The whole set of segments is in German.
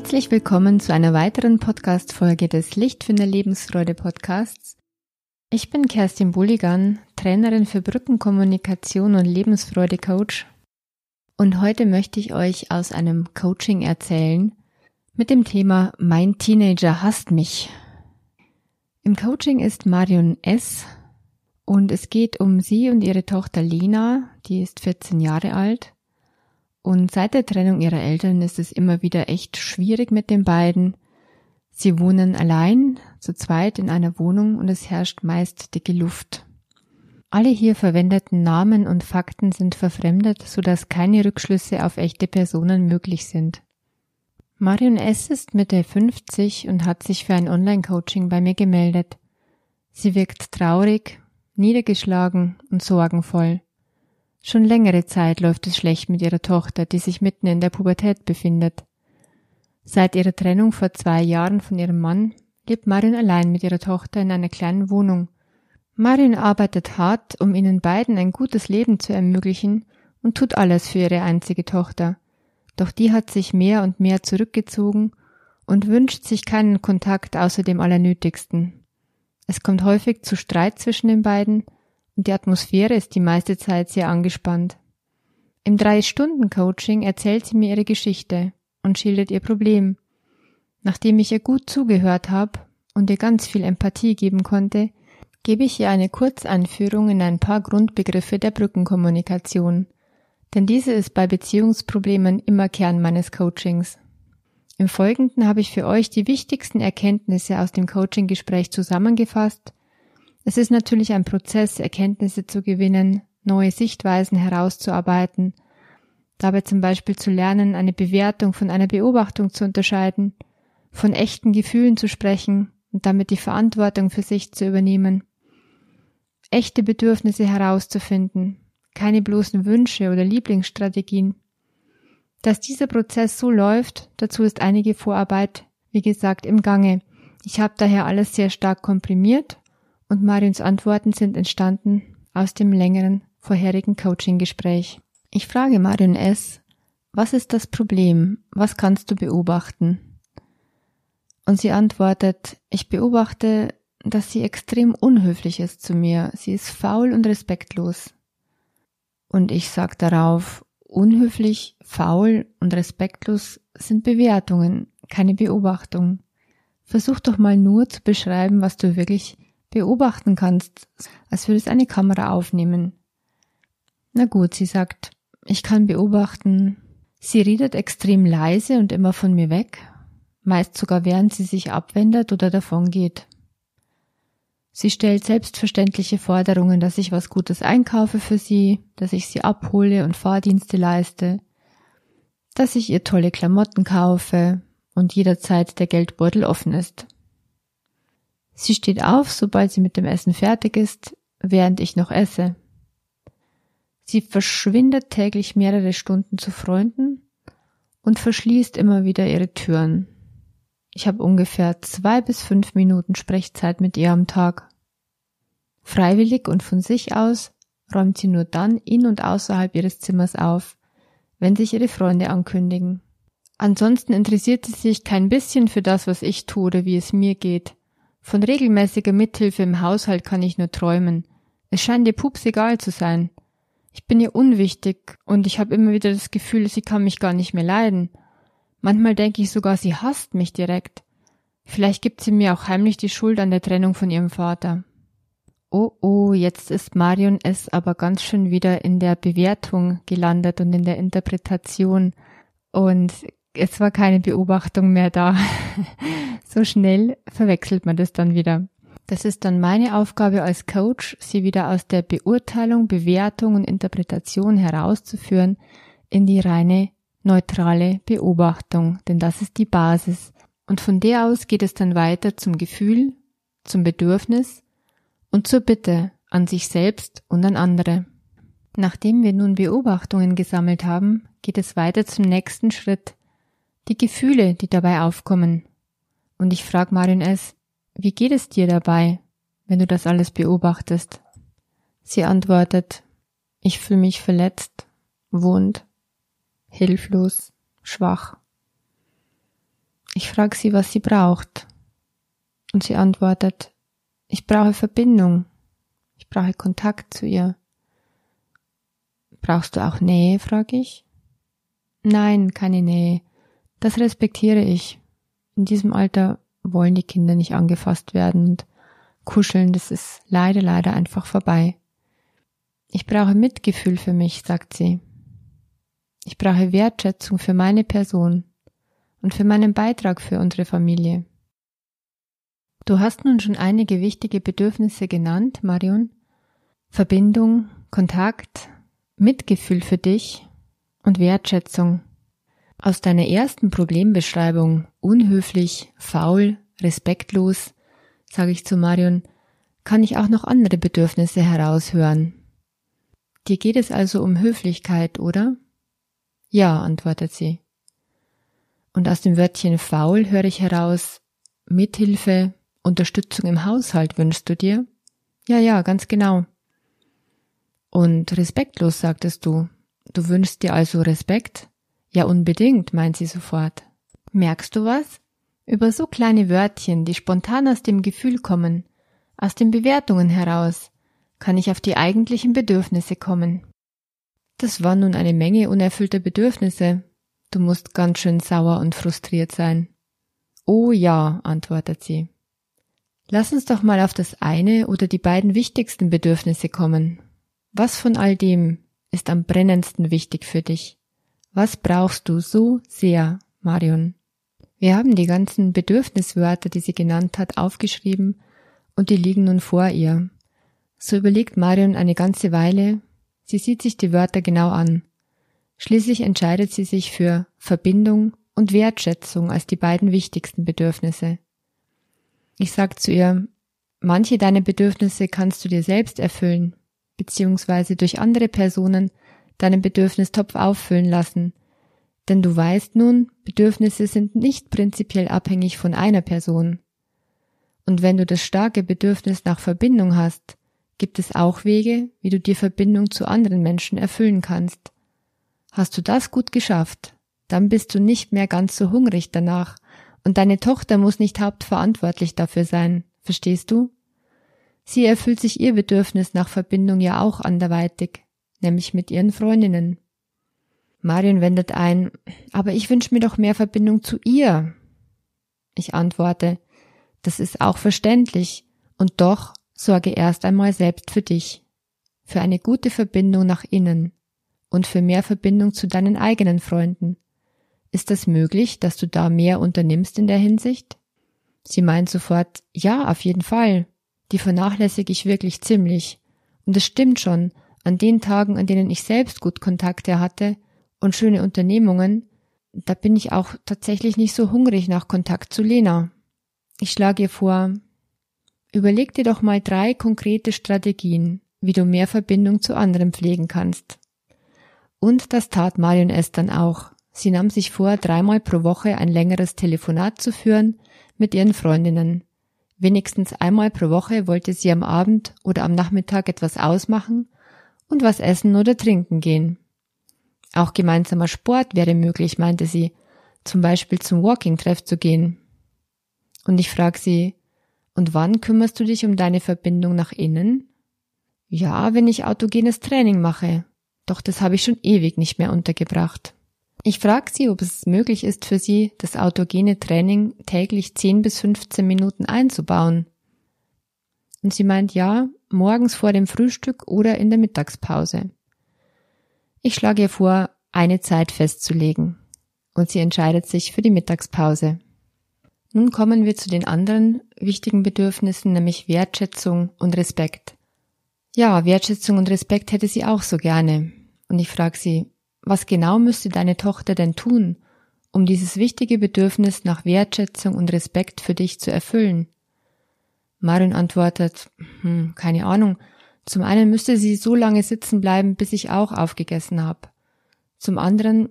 Herzlich willkommen zu einer weiteren Podcast-Folge des Lichtfinder Lebensfreude Podcasts. Ich bin Kerstin Bulligan, Trainerin für Brückenkommunikation und Lebensfreude Coach. Und heute möchte ich euch aus einem Coaching erzählen mit dem Thema Mein Teenager hasst mich. Im Coaching ist Marion S. und es geht um sie und ihre Tochter Lina, die ist 14 Jahre alt und seit der Trennung ihrer Eltern ist es immer wieder echt schwierig mit den beiden. Sie wohnen allein, zu zweit in einer Wohnung und es herrscht meist dicke Luft. Alle hier verwendeten Namen und Fakten sind verfremdet, sodass keine Rückschlüsse auf echte Personen möglich sind. Marion S. ist Mitte 50 und hat sich für ein Online-Coaching bei mir gemeldet. Sie wirkt traurig, niedergeschlagen und sorgenvoll. Schon längere Zeit läuft es schlecht mit ihrer Tochter, die sich mitten in der Pubertät befindet. Seit ihrer Trennung vor zwei Jahren von ihrem Mann lebt Marion allein mit ihrer Tochter in einer kleinen Wohnung. Marion arbeitet hart, um ihnen beiden ein gutes Leben zu ermöglichen und tut alles für ihre einzige Tochter. Doch die hat sich mehr und mehr zurückgezogen und wünscht sich keinen Kontakt außer dem Allernötigsten. Es kommt häufig zu Streit zwischen den beiden, und die Atmosphäre ist die meiste Zeit sehr angespannt. Im Drei-Stunden-Coaching erzählt sie mir ihre Geschichte und schildert ihr Problem. Nachdem ich ihr gut zugehört habe und ihr ganz viel Empathie geben konnte, gebe ich ihr eine Kurzeinführung in ein paar Grundbegriffe der Brückenkommunikation, denn diese ist bei Beziehungsproblemen immer Kern meines Coachings. Im Folgenden habe ich für euch die wichtigsten Erkenntnisse aus dem Coaching-Gespräch zusammengefasst es ist natürlich ein Prozess, Erkenntnisse zu gewinnen, neue Sichtweisen herauszuarbeiten, dabei zum Beispiel zu lernen, eine Bewertung von einer Beobachtung zu unterscheiden, von echten Gefühlen zu sprechen und damit die Verantwortung für sich zu übernehmen, echte Bedürfnisse herauszufinden, keine bloßen Wünsche oder Lieblingsstrategien. Dass dieser Prozess so läuft, dazu ist einige Vorarbeit, wie gesagt, im Gange. Ich habe daher alles sehr stark komprimiert und Marions Antworten sind entstanden aus dem längeren vorherigen Coaching-Gespräch. Ich frage Marion S., was ist das Problem? Was kannst du beobachten? Und sie antwortet, ich beobachte, dass sie extrem unhöflich ist zu mir. Sie ist faul und respektlos. Und ich sag darauf, unhöflich, faul und respektlos sind Bewertungen, keine Beobachtung. Versuch doch mal nur zu beschreiben, was du wirklich beobachten kannst, als würde es eine Kamera aufnehmen. Na gut, sie sagt, ich kann beobachten. Sie redet extrem leise und immer von mir weg, meist sogar während sie sich abwendet oder davon geht. Sie stellt selbstverständliche Forderungen, dass ich was Gutes einkaufe für sie, dass ich sie abhole und Fahrdienste leiste, dass ich ihr tolle Klamotten kaufe und jederzeit der Geldbeutel offen ist. Sie steht auf, sobald sie mit dem Essen fertig ist, während ich noch esse. Sie verschwindet täglich mehrere Stunden zu Freunden und verschließt immer wieder ihre Türen. Ich habe ungefähr zwei bis fünf Minuten Sprechzeit mit ihr am Tag. Freiwillig und von sich aus räumt sie nur dann in und außerhalb ihres Zimmers auf, wenn sich ihre Freunde ankündigen. Ansonsten interessiert sie sich kein bisschen für das, was ich tue oder wie es mir geht. Von regelmäßiger Mithilfe im Haushalt kann ich nur träumen. Es scheint ihr Pups egal zu sein. Ich bin ihr unwichtig und ich habe immer wieder das Gefühl, sie kann mich gar nicht mehr leiden. Manchmal denke ich sogar, sie hasst mich direkt. Vielleicht gibt sie mir auch heimlich die Schuld an der Trennung von ihrem Vater. Oh oh, jetzt ist Marion S. aber ganz schön wieder in der Bewertung gelandet und in der Interpretation. Und es war keine Beobachtung mehr da. so schnell verwechselt man das dann wieder. Das ist dann meine Aufgabe als Coach, sie wieder aus der Beurteilung, Bewertung und Interpretation herauszuführen in die reine neutrale Beobachtung, denn das ist die Basis. Und von der aus geht es dann weiter zum Gefühl, zum Bedürfnis und zur Bitte an sich selbst und an andere. Nachdem wir nun Beobachtungen gesammelt haben, geht es weiter zum nächsten Schritt, die Gefühle, die dabei aufkommen. Und ich frage Marin S., wie geht es dir dabei, wenn du das alles beobachtest? Sie antwortet, ich fühle mich verletzt, wund, hilflos, schwach. Ich frage sie, was sie braucht. Und sie antwortet, ich brauche Verbindung. Ich brauche Kontakt zu ihr. Brauchst du auch Nähe, frage ich. Nein, keine Nähe. Das respektiere ich. In diesem Alter wollen die Kinder nicht angefasst werden und kuscheln, das ist leider, leider einfach vorbei. Ich brauche Mitgefühl für mich, sagt sie. Ich brauche Wertschätzung für meine Person und für meinen Beitrag für unsere Familie. Du hast nun schon einige wichtige Bedürfnisse genannt, Marion. Verbindung, Kontakt, Mitgefühl für dich und Wertschätzung. Aus deiner ersten Problembeschreibung unhöflich, faul, respektlos, sage ich zu Marion, kann ich auch noch andere Bedürfnisse heraushören. Dir geht es also um Höflichkeit, oder? Ja, antwortet sie. Und aus dem Wörtchen faul höre ich heraus Mithilfe, Unterstützung im Haushalt wünschst du dir? Ja, ja, ganz genau. Und respektlos, sagtest du. Du wünschst dir also Respekt? Ja, unbedingt, meint sie sofort. Merkst du was? Über so kleine Wörtchen, die spontan aus dem Gefühl kommen, aus den Bewertungen heraus, kann ich auf die eigentlichen Bedürfnisse kommen. Das war nun eine Menge unerfüllter Bedürfnisse. Du musst ganz schön sauer und frustriert sein. Oh ja, antwortet sie. Lass uns doch mal auf das eine oder die beiden wichtigsten Bedürfnisse kommen. Was von all dem ist am brennendsten wichtig für dich? Was brauchst du so sehr, Marion? Wir haben die ganzen Bedürfniswörter, die sie genannt hat, aufgeschrieben und die liegen nun vor ihr. So überlegt Marion eine ganze Weile, sie sieht sich die Wörter genau an. Schließlich entscheidet sie sich für Verbindung und Wertschätzung als die beiden wichtigsten Bedürfnisse. Ich sag zu ihr, manche deiner Bedürfnisse kannst du dir selbst erfüllen, beziehungsweise durch andere Personen deinen Bedürfnistopf auffüllen lassen. Denn du weißt nun, Bedürfnisse sind nicht prinzipiell abhängig von einer Person. Und wenn du das starke Bedürfnis nach Verbindung hast, gibt es auch Wege, wie du dir Verbindung zu anderen Menschen erfüllen kannst. Hast du das gut geschafft, dann bist du nicht mehr ganz so hungrig danach, und deine Tochter muss nicht hauptverantwortlich dafür sein, verstehst du? Sie erfüllt sich ihr Bedürfnis nach Verbindung ja auch anderweitig, nämlich mit ihren Freundinnen. Marion wendet ein, aber ich wünsche mir doch mehr Verbindung zu ihr. Ich antworte, das ist auch verständlich, und doch sorge erst einmal selbst für dich, für eine gute Verbindung nach innen und für mehr Verbindung zu deinen eigenen Freunden. Ist es möglich, dass du da mehr unternimmst in der Hinsicht? Sie meint sofort, ja, auf jeden Fall. Die vernachlässige ich wirklich ziemlich. Und es stimmt schon, an den Tagen, an denen ich selbst gut Kontakte hatte und schöne Unternehmungen, da bin ich auch tatsächlich nicht so hungrig nach Kontakt zu Lena. Ich schlage ihr vor, überleg dir doch mal drei konkrete Strategien, wie du mehr Verbindung zu anderen pflegen kannst. Und das tat Marion es dann auch. Sie nahm sich vor, dreimal pro Woche ein längeres Telefonat zu führen mit ihren Freundinnen. Wenigstens einmal pro Woche wollte sie am Abend oder am Nachmittag etwas ausmachen und was essen oder trinken gehen. Auch gemeinsamer Sport wäre möglich, meinte sie, zum Beispiel zum Walking-Treff zu gehen. Und ich frag sie, und wann kümmerst du dich um deine Verbindung nach innen? Ja, wenn ich autogenes Training mache. Doch das habe ich schon ewig nicht mehr untergebracht. Ich frage sie, ob es möglich ist für sie, das autogene Training täglich 10 bis 15 Minuten einzubauen. Und sie meint ja, morgens vor dem Frühstück oder in der Mittagspause. Ich schlage ihr vor, eine Zeit festzulegen. Und sie entscheidet sich für die Mittagspause. Nun kommen wir zu den anderen wichtigen Bedürfnissen, nämlich Wertschätzung und Respekt. Ja, Wertschätzung und Respekt hätte sie auch so gerne. Und ich frage sie, was genau müsste deine Tochter denn tun, um dieses wichtige Bedürfnis nach Wertschätzung und Respekt für dich zu erfüllen? Marion antwortet, hm, keine Ahnung. Zum einen müsste sie so lange sitzen bleiben, bis ich auch aufgegessen habe. Zum anderen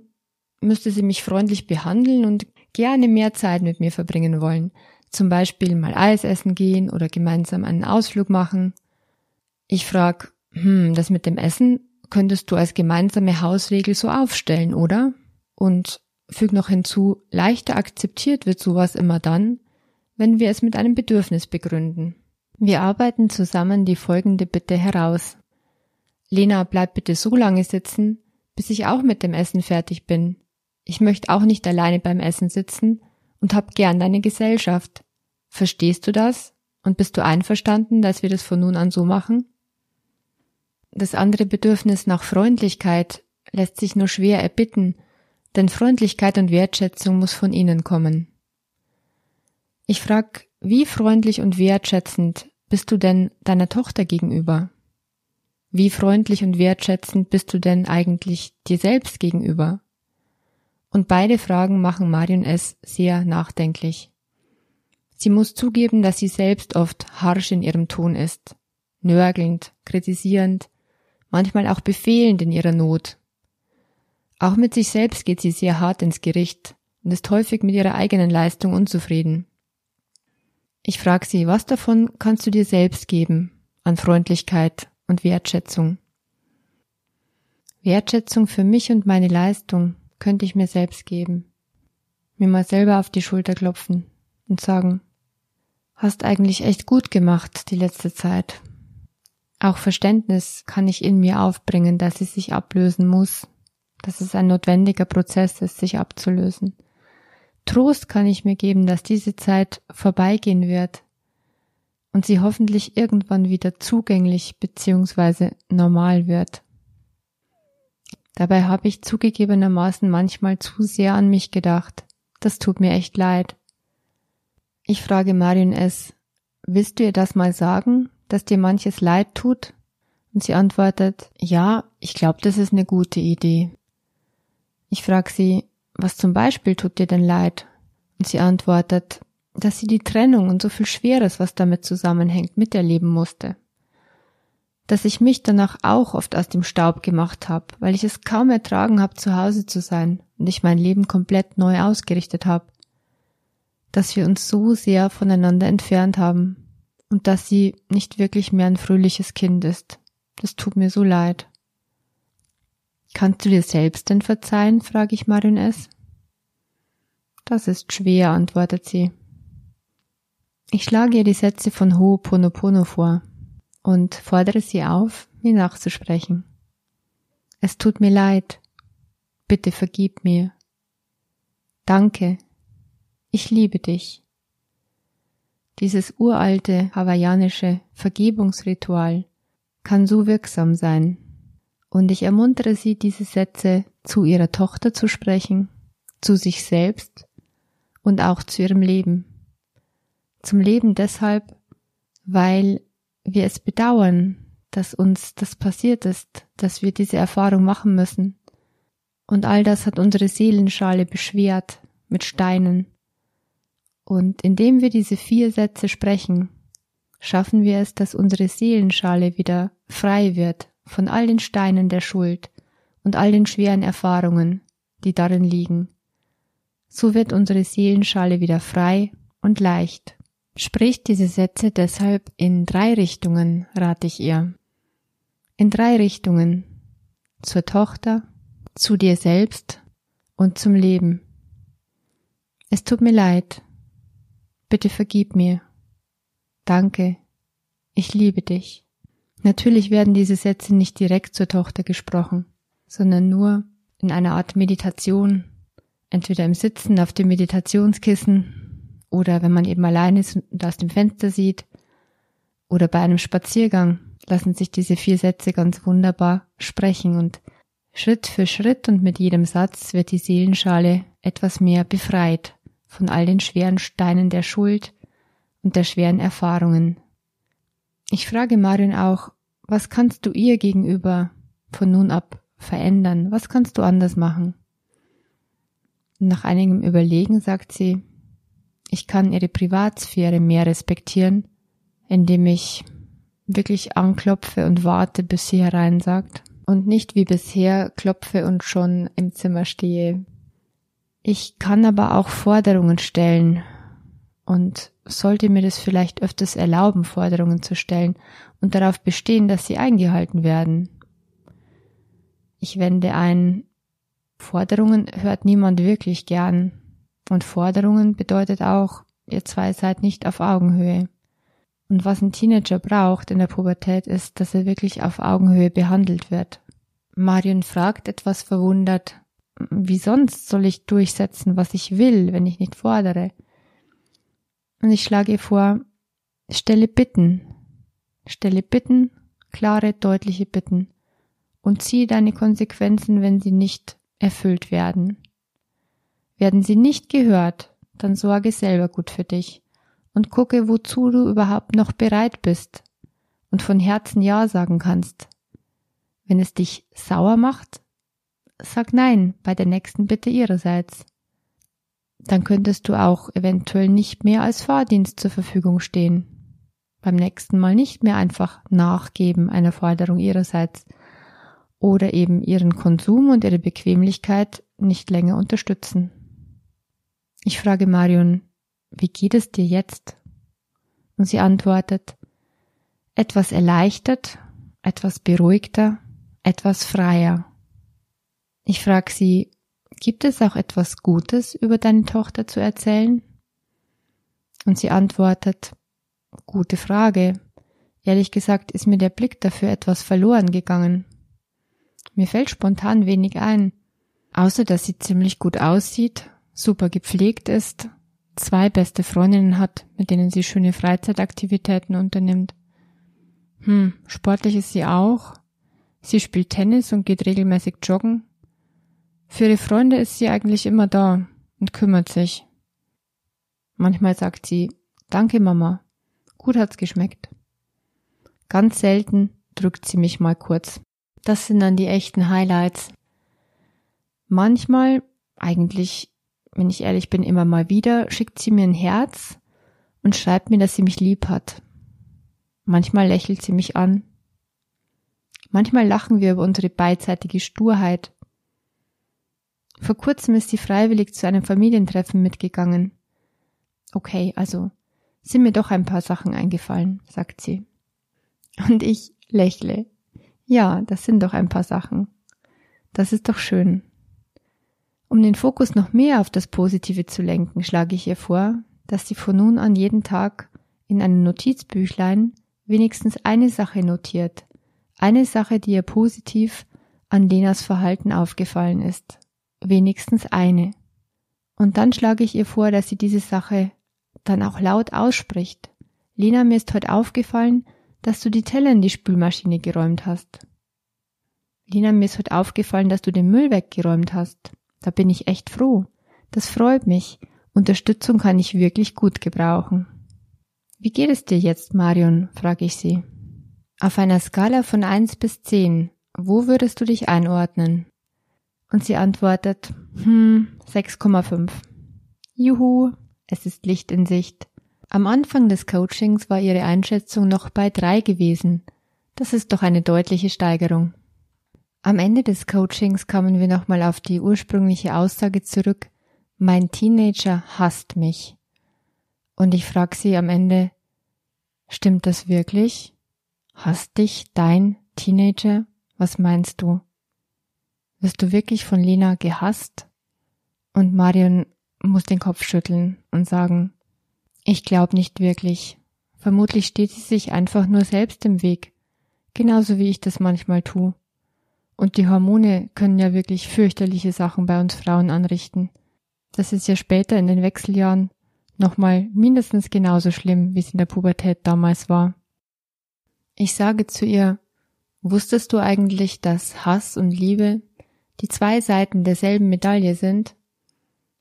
müsste sie mich freundlich behandeln und gerne mehr Zeit mit mir verbringen wollen. Zum Beispiel mal Eis essen gehen oder gemeinsam einen Ausflug machen. Ich frag, hm, das mit dem Essen, könntest du als gemeinsame Hausregel so aufstellen, oder? Und füg noch hinzu, leichter akzeptiert wird sowas immer dann, wenn wir es mit einem Bedürfnis begründen. Wir arbeiten zusammen die folgende Bitte heraus. Lena, bleib bitte so lange sitzen, bis ich auch mit dem Essen fertig bin. Ich möchte auch nicht alleine beim Essen sitzen und hab gern deine Gesellschaft. Verstehst du das? Und bist du einverstanden, dass wir das von nun an so machen? Das andere Bedürfnis nach Freundlichkeit lässt sich nur schwer erbitten, denn Freundlichkeit und Wertschätzung muss von ihnen kommen. Ich frag, wie freundlich und wertschätzend bist du denn deiner Tochter gegenüber? Wie freundlich und wertschätzend bist du denn eigentlich dir selbst gegenüber? Und beide Fragen machen Marion S. sehr nachdenklich. Sie muss zugeben, dass sie selbst oft harsch in ihrem Ton ist, nörgelnd, kritisierend, manchmal auch befehlend in ihrer Not. Auch mit sich selbst geht sie sehr hart ins Gericht und ist häufig mit ihrer eigenen Leistung unzufrieden. Ich frage sie, was davon kannst du dir selbst geben an Freundlichkeit und Wertschätzung? Wertschätzung für mich und meine Leistung könnte ich mir selbst geben. Mir mal selber auf die Schulter klopfen und sagen, hast eigentlich echt gut gemacht die letzte Zeit. Auch Verständnis kann ich in mir aufbringen, dass sie sich ablösen muss, dass es ein notwendiger Prozess ist, sich abzulösen. Trost kann ich mir geben, dass diese Zeit vorbeigehen wird und sie hoffentlich irgendwann wieder zugänglich bzw. normal wird. Dabei habe ich zugegebenermaßen manchmal zu sehr an mich gedacht. Das tut mir echt leid. Ich frage Marion S., willst du ihr das mal sagen, dass dir manches leid tut? Und sie antwortet, ja, ich glaube, das ist eine gute Idee. Ich frage sie, was zum Beispiel tut dir denn leid? Und sie antwortet, dass sie die Trennung und so viel Schweres, was damit zusammenhängt, miterleben musste. Dass ich mich danach auch oft aus dem Staub gemacht habe, weil ich es kaum ertragen habe, zu Hause zu sein und ich mein Leben komplett neu ausgerichtet habe. Dass wir uns so sehr voneinander entfernt haben und dass sie nicht wirklich mehr ein fröhliches Kind ist. Das tut mir so leid. Kannst du dir selbst denn verzeihen? frage ich Marion S. Das ist schwer, antwortet sie. Ich schlage ihr die Sätze von Ho'oponopono vor und fordere sie auf, mir nachzusprechen. Es tut mir leid. Bitte vergib mir. Danke. Ich liebe dich. Dieses uralte hawaiianische Vergebungsritual kann so wirksam sein. Und ich ermuntere sie, diese Sätze zu ihrer Tochter zu sprechen, zu sich selbst und auch zu ihrem Leben. Zum Leben deshalb, weil wir es bedauern, dass uns das passiert ist, dass wir diese Erfahrung machen müssen. Und all das hat unsere Seelenschale beschwert mit Steinen und indem wir diese vier Sätze sprechen, schaffen wir es, dass unsere Seelenschale wieder frei wird von all den Steinen der Schuld und all den schweren Erfahrungen, die darin liegen. So wird unsere Seelenschale wieder frei und leicht. Spricht diese Sätze deshalb in drei Richtungen, rate ich ihr. In drei Richtungen. Zur Tochter, zu dir selbst und zum Leben. Es tut mir leid, Bitte vergib mir. Danke. Ich liebe dich. Natürlich werden diese Sätze nicht direkt zur Tochter gesprochen, sondern nur in einer Art Meditation, entweder im Sitzen auf dem Meditationskissen oder wenn man eben allein ist und aus dem Fenster sieht oder bei einem Spaziergang lassen sich diese vier Sätze ganz wunderbar sprechen und Schritt für Schritt und mit jedem Satz wird die Seelenschale etwas mehr befreit von all den schweren Steinen der Schuld und der schweren Erfahrungen. Ich frage Marion auch, was kannst du ihr gegenüber von nun ab verändern? Was kannst du anders machen? Nach einigem Überlegen sagt sie, ich kann ihre Privatsphäre mehr respektieren, indem ich wirklich anklopfe und warte, bis sie hereinsagt und nicht wie bisher klopfe und schon im Zimmer stehe, ich kann aber auch Forderungen stellen und sollte mir das vielleicht öfters erlauben, Forderungen zu stellen und darauf bestehen, dass sie eingehalten werden. Ich wende ein Forderungen hört niemand wirklich gern. Und Forderungen bedeutet auch, ihr zwei seid nicht auf Augenhöhe. Und was ein Teenager braucht in der Pubertät ist, dass er wirklich auf Augenhöhe behandelt wird. Marion fragt etwas verwundert, wie sonst soll ich durchsetzen, was ich will, wenn ich nicht fordere? Und ich schlage ihr vor, stelle Bitten. Stelle Bitten, klare, deutliche Bitten. Und ziehe deine Konsequenzen, wenn sie nicht erfüllt werden. Werden sie nicht gehört, dann sorge selber gut für dich und gucke, wozu du überhaupt noch bereit bist und von Herzen Ja sagen kannst. Wenn es dich sauer macht, sag Nein bei der nächsten Bitte ihrerseits. Dann könntest du auch eventuell nicht mehr als Fahrdienst zur Verfügung stehen. Beim nächsten Mal nicht mehr einfach nachgeben einer Forderung ihrerseits oder eben ihren Konsum und ihre Bequemlichkeit nicht länger unterstützen. Ich frage Marion, wie geht es dir jetzt? Und sie antwortet, etwas erleichtert, etwas beruhigter, etwas freier. Ich frage sie, gibt es auch etwas Gutes über deine Tochter zu erzählen? Und sie antwortet, gute Frage. Ehrlich gesagt ist mir der Blick dafür etwas verloren gegangen. Mir fällt spontan wenig ein, außer dass sie ziemlich gut aussieht, super gepflegt ist, zwei beste Freundinnen hat, mit denen sie schöne Freizeitaktivitäten unternimmt. Hm, sportlich ist sie auch. Sie spielt Tennis und geht regelmäßig joggen. Für ihre Freunde ist sie eigentlich immer da und kümmert sich. Manchmal sagt sie, danke Mama, gut hat's geschmeckt. Ganz selten drückt sie mich mal kurz. Das sind dann die echten Highlights. Manchmal, eigentlich, wenn ich ehrlich bin, immer mal wieder, schickt sie mir ein Herz und schreibt mir, dass sie mich lieb hat. Manchmal lächelt sie mich an. Manchmal lachen wir über unsere beidseitige Sturheit vor kurzem ist sie freiwillig zu einem Familientreffen mitgegangen. Okay, also sind mir doch ein paar Sachen eingefallen, sagt sie. Und ich lächle. Ja, das sind doch ein paar Sachen. Das ist doch schön. Um den Fokus noch mehr auf das Positive zu lenken, schlage ich ihr vor, dass sie von nun an jeden Tag in einem Notizbüchlein wenigstens eine Sache notiert. Eine Sache, die ihr positiv an Lenas Verhalten aufgefallen ist wenigstens eine. Und dann schlage ich ihr vor, dass sie diese Sache dann auch laut ausspricht. Lena, mir ist heute aufgefallen, dass du die Teller in die Spülmaschine geräumt hast. Lena, mir ist heute aufgefallen, dass du den Müll weggeräumt hast. Da bin ich echt froh. Das freut mich. Unterstützung kann ich wirklich gut gebrauchen. Wie geht es dir jetzt, Marion? frage ich sie. Auf einer Skala von eins bis zehn, wo würdest du dich einordnen? Und sie antwortet, hm, 6,5. Juhu, es ist Licht in Sicht. Am Anfang des Coachings war ihre Einschätzung noch bei drei gewesen. Das ist doch eine deutliche Steigerung. Am Ende des Coachings kamen wir nochmal auf die ursprüngliche Aussage zurück, mein Teenager hasst mich. Und ich frage sie am Ende, stimmt das wirklich? Hasst dich dein Teenager? Was meinst du? Wirst du wirklich von Lena gehasst? Und Marion muss den Kopf schütteln und sagen, ich glaube nicht wirklich. Vermutlich steht sie sich einfach nur selbst im Weg, genauso wie ich das manchmal tue. Und die Hormone können ja wirklich fürchterliche Sachen bei uns Frauen anrichten. Das ist ja später in den Wechseljahren nochmal mindestens genauso schlimm, wie es in der Pubertät damals war. Ich sage zu ihr, wusstest du eigentlich, dass Hass und Liebe die zwei Seiten derselben Medaille sind,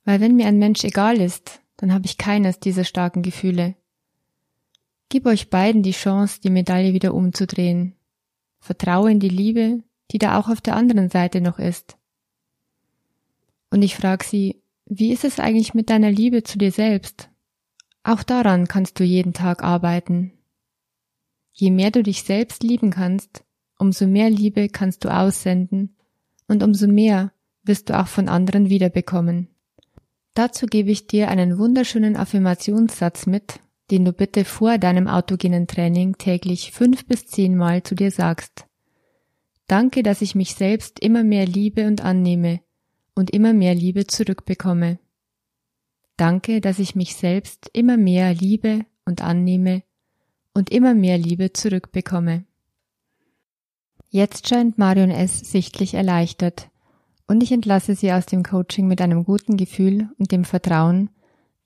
weil wenn mir ein Mensch egal ist, dann habe ich keines dieser starken Gefühle. Gib euch beiden die Chance, die Medaille wieder umzudrehen. Vertraue in die Liebe, die da auch auf der anderen Seite noch ist. Und ich frage sie, wie ist es eigentlich mit deiner Liebe zu dir selbst? Auch daran kannst du jeden Tag arbeiten. Je mehr du dich selbst lieben kannst, umso mehr Liebe kannst du aussenden und umso mehr wirst du auch von anderen wiederbekommen. Dazu gebe ich dir einen wunderschönen Affirmationssatz mit, den du bitte vor deinem autogenen Training täglich fünf bis zehnmal zu dir sagst. Danke, dass ich mich selbst immer mehr liebe und annehme und immer mehr Liebe zurückbekomme. Danke, dass ich mich selbst immer mehr liebe und annehme und immer mehr Liebe zurückbekomme. Jetzt scheint Marion S. sichtlich erleichtert und ich entlasse sie aus dem Coaching mit einem guten Gefühl und dem Vertrauen,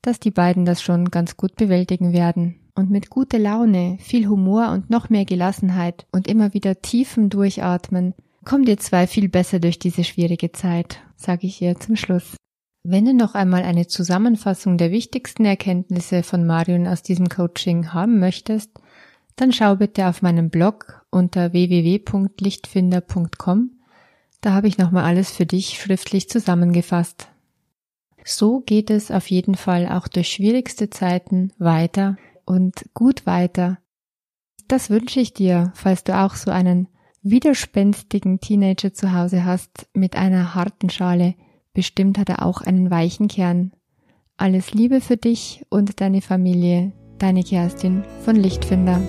dass die beiden das schon ganz gut bewältigen werden. Und mit guter Laune, viel Humor und noch mehr Gelassenheit und immer wieder tiefem Durchatmen kommt ihr zwei viel besser durch diese schwierige Zeit, sage ich ihr zum Schluss. Wenn du noch einmal eine Zusammenfassung der wichtigsten Erkenntnisse von Marion aus diesem Coaching haben möchtest, dann schau bitte auf meinem Blog unter www.lichtfinder.com. Da habe ich nochmal alles für dich schriftlich zusammengefasst. So geht es auf jeden Fall auch durch schwierigste Zeiten weiter und gut weiter. Das wünsche ich dir, falls du auch so einen widerspenstigen Teenager zu Hause hast mit einer harten Schale. Bestimmt hat er auch einen weichen Kern. Alles Liebe für dich und deine Familie, deine Kerstin von Lichtfinder.